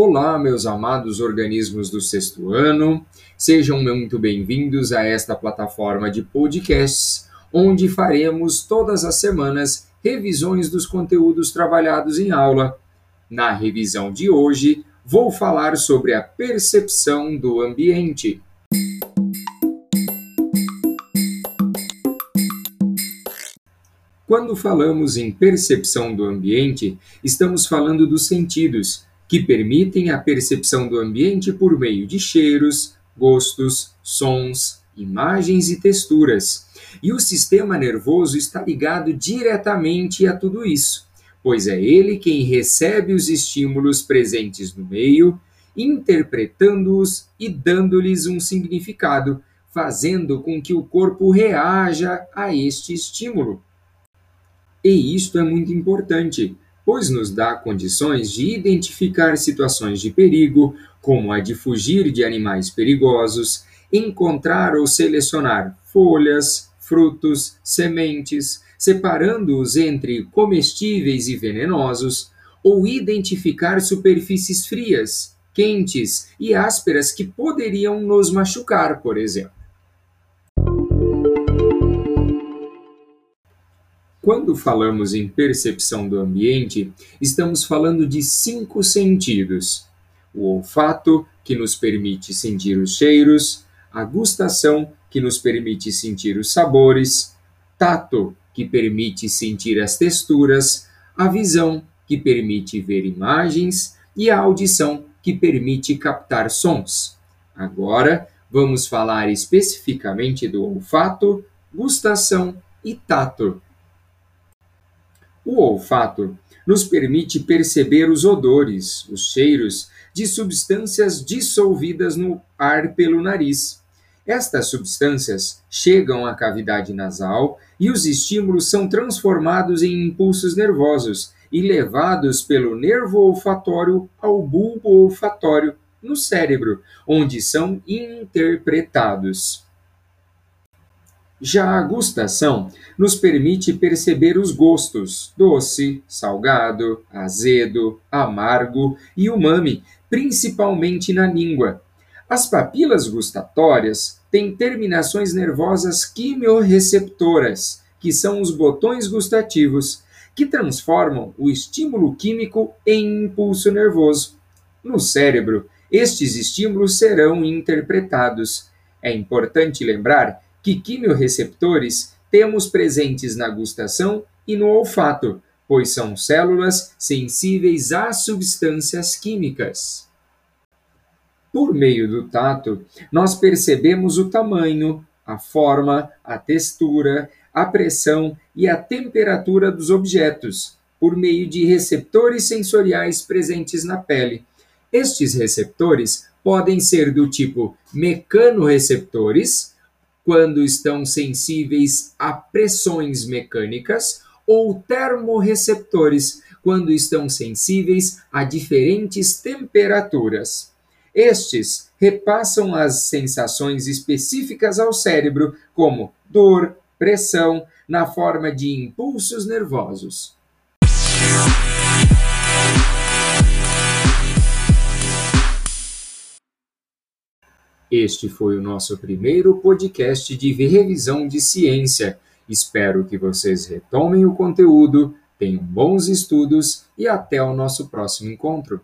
Olá, meus amados organismos do sexto ano, sejam muito bem-vindos a esta plataforma de podcasts, onde faremos todas as semanas revisões dos conteúdos trabalhados em aula. Na revisão de hoje, vou falar sobre a percepção do ambiente. Quando falamos em percepção do ambiente, estamos falando dos sentidos, que permitem a percepção do ambiente por meio de cheiros, gostos, sons, imagens e texturas. E o sistema nervoso está ligado diretamente a tudo isso, pois é ele quem recebe os estímulos presentes no meio, interpretando-os e dando-lhes um significado, fazendo com que o corpo reaja a este estímulo. E isto é muito importante, pois nos dá condições de identificar situações de perigo, como a de fugir de animais perigosos, encontrar ou selecionar folhas, frutos, sementes, separando-os entre comestíveis e venenosos, ou identificar superfícies frias, quentes e ásperas que poderiam nos machucar, por exemplo. Quando falamos em percepção do ambiente, estamos falando de cinco sentidos: o olfato, que nos permite sentir os cheiros, a gustação, que nos permite sentir os sabores, tato, que permite sentir as texturas, a visão, que permite ver imagens, e a audição, que permite captar sons. Agora, vamos falar especificamente do olfato, gustação e tato. O olfato nos permite perceber os odores, os cheiros de substâncias dissolvidas no ar pelo nariz. Estas substâncias chegam à cavidade nasal e os estímulos são transformados em impulsos nervosos e levados pelo nervo olfatório ao bulbo olfatório no cérebro, onde são interpretados. Já a gustação nos permite perceber os gostos doce, salgado, azedo, amargo e umami, principalmente na língua. As papilas gustatórias têm terminações nervosas quimiorreceptoras, que são os botões gustativos, que transformam o estímulo químico em impulso nervoso. No cérebro, estes estímulos serão interpretados. É importante lembrar que quimiorreceptores temos presentes na gustação e no olfato, pois são células sensíveis a substâncias químicas. Por meio do tato, nós percebemos o tamanho, a forma, a textura, a pressão e a temperatura dos objetos, por meio de receptores sensoriais presentes na pele. Estes receptores podem ser do tipo mecanorreceptores, quando estão sensíveis a pressões mecânicas, ou termorreceptores, quando estão sensíveis a diferentes temperaturas. Estes repassam as sensações específicas ao cérebro, como dor, pressão, na forma de impulsos nervosos. Este foi o nosso primeiro podcast de revisão de ciência. Espero que vocês retomem o conteúdo, tenham bons estudos e até o nosso próximo encontro.